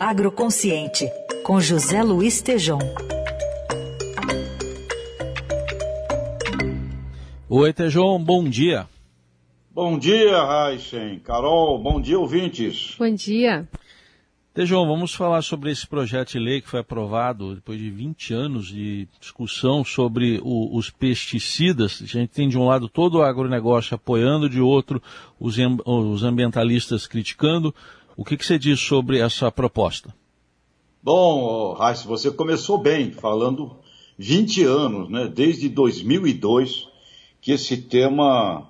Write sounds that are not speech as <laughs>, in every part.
Agroconsciente, com José Luiz Tejom. Oi, Tejom, bom dia. Bom dia, Raíssen. Carol, bom dia, ouvintes. Bom dia. Tejão, vamos falar sobre esse projeto de lei que foi aprovado depois de 20 anos de discussão sobre o, os pesticidas. A gente tem de um lado todo o agronegócio apoiando, de outro os, os ambientalistas criticando. O que, que, você diz sobre essa proposta? Bom, Raíssa, você começou bem, falando 20 anos, né? desde 2002, que esse tema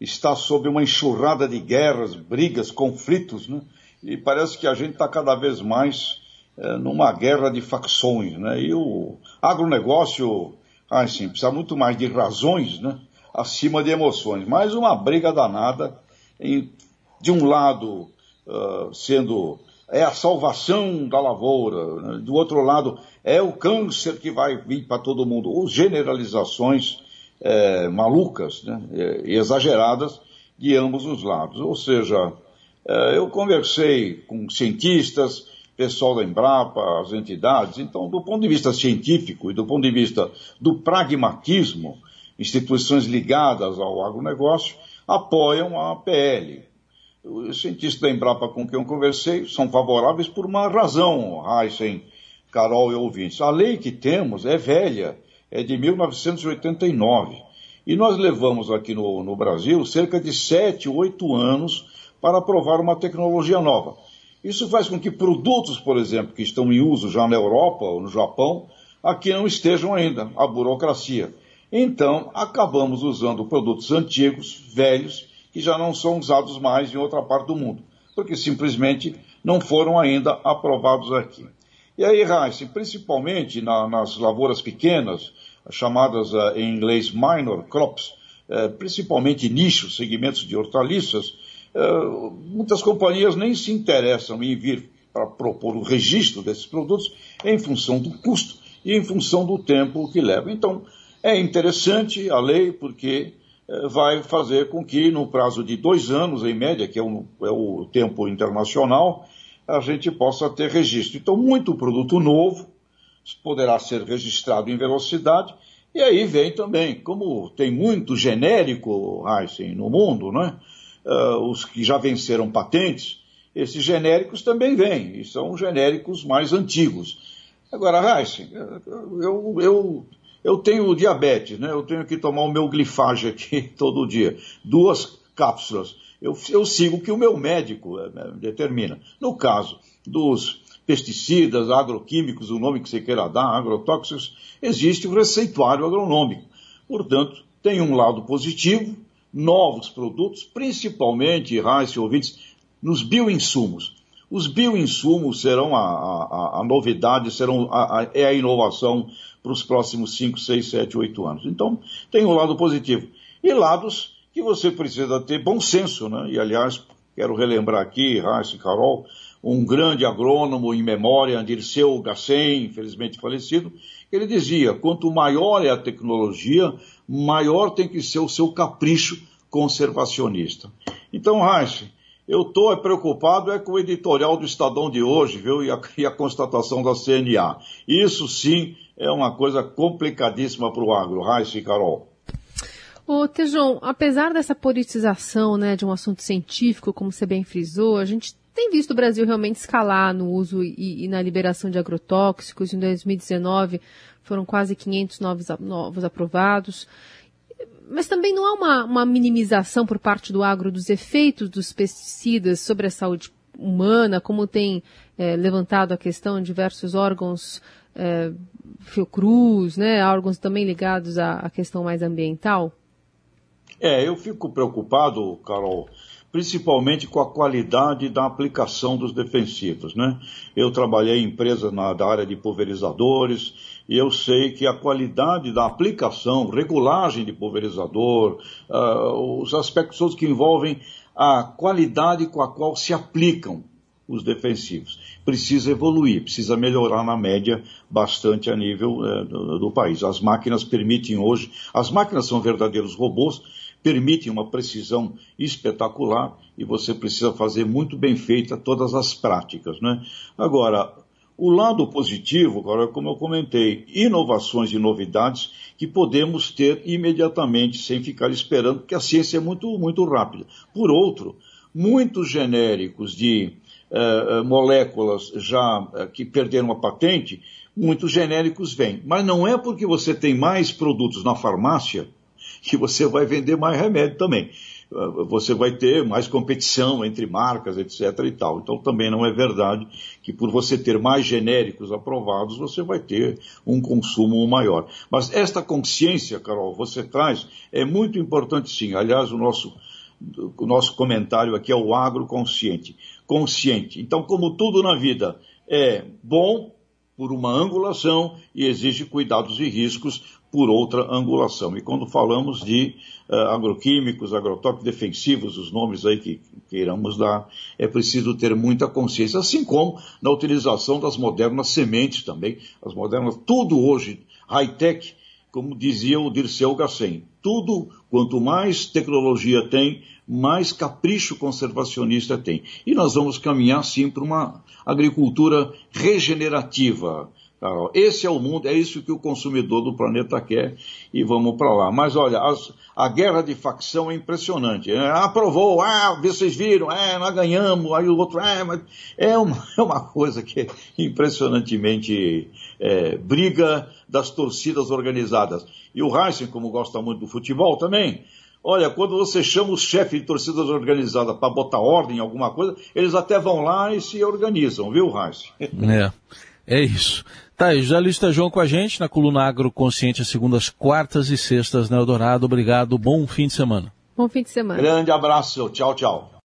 está sob uma enxurrada de guerras, brigas, conflitos, né? e parece que a gente está cada vez mais é, numa guerra de facções, né? E o agronegócio, assim, precisa muito mais de razões, né? Acima de emoções. Mais uma briga danada, em, de um lado uh, sendo é a salvação da lavoura, né? do outro lado é o câncer que vai vir para todo mundo. Ou generalizações é, malucas né? e exageradas de ambos os lados. Ou seja, é, eu conversei com cientistas, pessoal da Embrapa, as entidades. Então, do ponto de vista científico e do ponto de vista do pragmatismo, instituições ligadas ao agronegócio apoiam a PL. Os cientistas da Embrapa com quem eu conversei são favoráveis por uma razão, Heisen, Carol e ouvintes. A lei que temos é velha, é de 1989. E nós levamos aqui no, no Brasil cerca de 7, 8 anos para aprovar uma tecnologia nova. Isso faz com que produtos, por exemplo, que estão em uso já na Europa ou no Japão, aqui não estejam ainda, a burocracia. Então, acabamos usando produtos antigos, velhos, que já não são usados mais em outra parte do mundo, porque simplesmente não foram ainda aprovados aqui. E aí, Raíssa, principalmente na, nas lavouras pequenas, chamadas uh, em inglês minor crops, uh, principalmente nichos, segmentos de hortaliças, eh, muitas companhias nem se interessam em vir para propor o registro desses produtos em função do custo e em função do tempo que leva. Então, é interessante a lei porque eh, vai fazer com que, no prazo de dois anos, em média, que é o, é o tempo internacional, a gente possa ter registro. Então, muito produto novo poderá ser registrado em velocidade. E aí vem também, como tem muito genérico, Heisen, no mundo, né? uh, os que já venceram patentes, esses genéricos também vêm, e são genéricos mais antigos. Agora, Heisen, eu, eu, eu tenho diabetes, né? eu tenho que tomar o meu glifage aqui <laughs> todo dia, duas cápsulas. Eu, eu sigo o que o meu médico eh, determina. No caso dos pesticidas, agroquímicos, o nome que você queira dar, agrotóxicos, existe o receituário agronômico. Portanto, tem um lado positivo novos produtos, principalmente, Raíssa ouvintes, nos bioinsumos. Os bioinsumos serão a, a, a novidade, serão a, é a inovação para os próximos 5, 6, 7, 8 anos. Então, tem um lado positivo. E lados que você precisa ter bom senso, né? E, aliás, quero relembrar aqui, Raíssa e Carol, um grande agrônomo em memória, Dirceu Gassen, infelizmente falecido, ele dizia, quanto maior é a tecnologia, maior tem que ser o seu capricho conservacionista. Então, Reich, eu estou preocupado é com o editorial do Estadão de hoje, viu, e a, e a constatação da CNA. Isso sim é uma coisa complicadíssima para o agro, Reich e Carol. Ô, Tejon, apesar dessa politização né, de um assunto científico, como você bem frisou, a gente tem visto o Brasil realmente escalar no uso e, e na liberação de agrotóxicos. Em 2019 foram quase 500 novos, novos aprovados. Mas também não há uma, uma minimização por parte do agro dos efeitos dos pesticidas sobre a saúde humana, como tem é, levantado a questão diversos órgãos é, Fiocruz, né, órgãos também ligados à, à questão mais ambiental? É, eu fico preocupado, Carol, principalmente com a qualidade da aplicação dos defensivos. Né? Eu trabalhei em empresas na, da área de pulverizadores e eu sei que a qualidade da aplicação, regulagem de pulverizador, uh, os aspectos todos que envolvem a qualidade com a qual se aplicam os defensivos. Precisa evoluir, precisa melhorar na média bastante a nível uh, do, do país. As máquinas permitem hoje, as máquinas são verdadeiros robôs, permitem uma precisão espetacular e você precisa fazer muito bem feita todas as práticas. Né? Agora, o lado positivo, agora, como eu comentei, inovações e novidades que podemos ter imediatamente, sem ficar esperando, porque a ciência é muito, muito rápida. Por outro, muitos genéricos de uh, moléculas já uh, que perderam a patente, muitos genéricos vêm. Mas não é porque você tem mais produtos na farmácia que você vai vender mais remédio também. Você vai ter mais competição entre marcas, etc. e tal. Então também não é verdade que por você ter mais genéricos aprovados, você vai ter um consumo maior. Mas esta consciência, Carol, você traz, é muito importante sim. Aliás, o nosso o nosso comentário aqui é o agroconsciente. Consciente. Então, como tudo na vida é bom por uma angulação e exige cuidados e riscos por outra angulação. E quando falamos de uh, agroquímicos, agrotóxicos defensivos, os nomes aí que queiramos dar, é preciso ter muita consciência, assim como na utilização das modernas sementes também, as modernas, tudo hoje high-tech, como dizia o Dirceu Gassen, tudo, quanto mais tecnologia tem, mais capricho conservacionista tem. E nós vamos caminhar, sim, para uma agricultura regenerativa. Carol. Esse é o mundo, é isso que o consumidor do planeta quer e vamos para lá. Mas olha, as, a guerra de facção é impressionante. É, aprovou, ah, vocês viram, é, nós ganhamos, aí o outro, é, mas é uma, <laughs> é uma coisa que é impressionantemente é, briga das torcidas organizadas. E o Heisen, como gosta muito do futebol também, Olha, quando você chama os chefes de torcidas organizadas para botar ordem em alguma coisa, eles até vão lá e se organizam, viu, Raíssa? É, é isso. Tá aí, José Luiz João com a gente na coluna Agroconsciente, às segundas, quartas e sextas, né, Eldorado. Obrigado, bom fim de semana. Bom fim de semana. Grande abraço, tchau, tchau.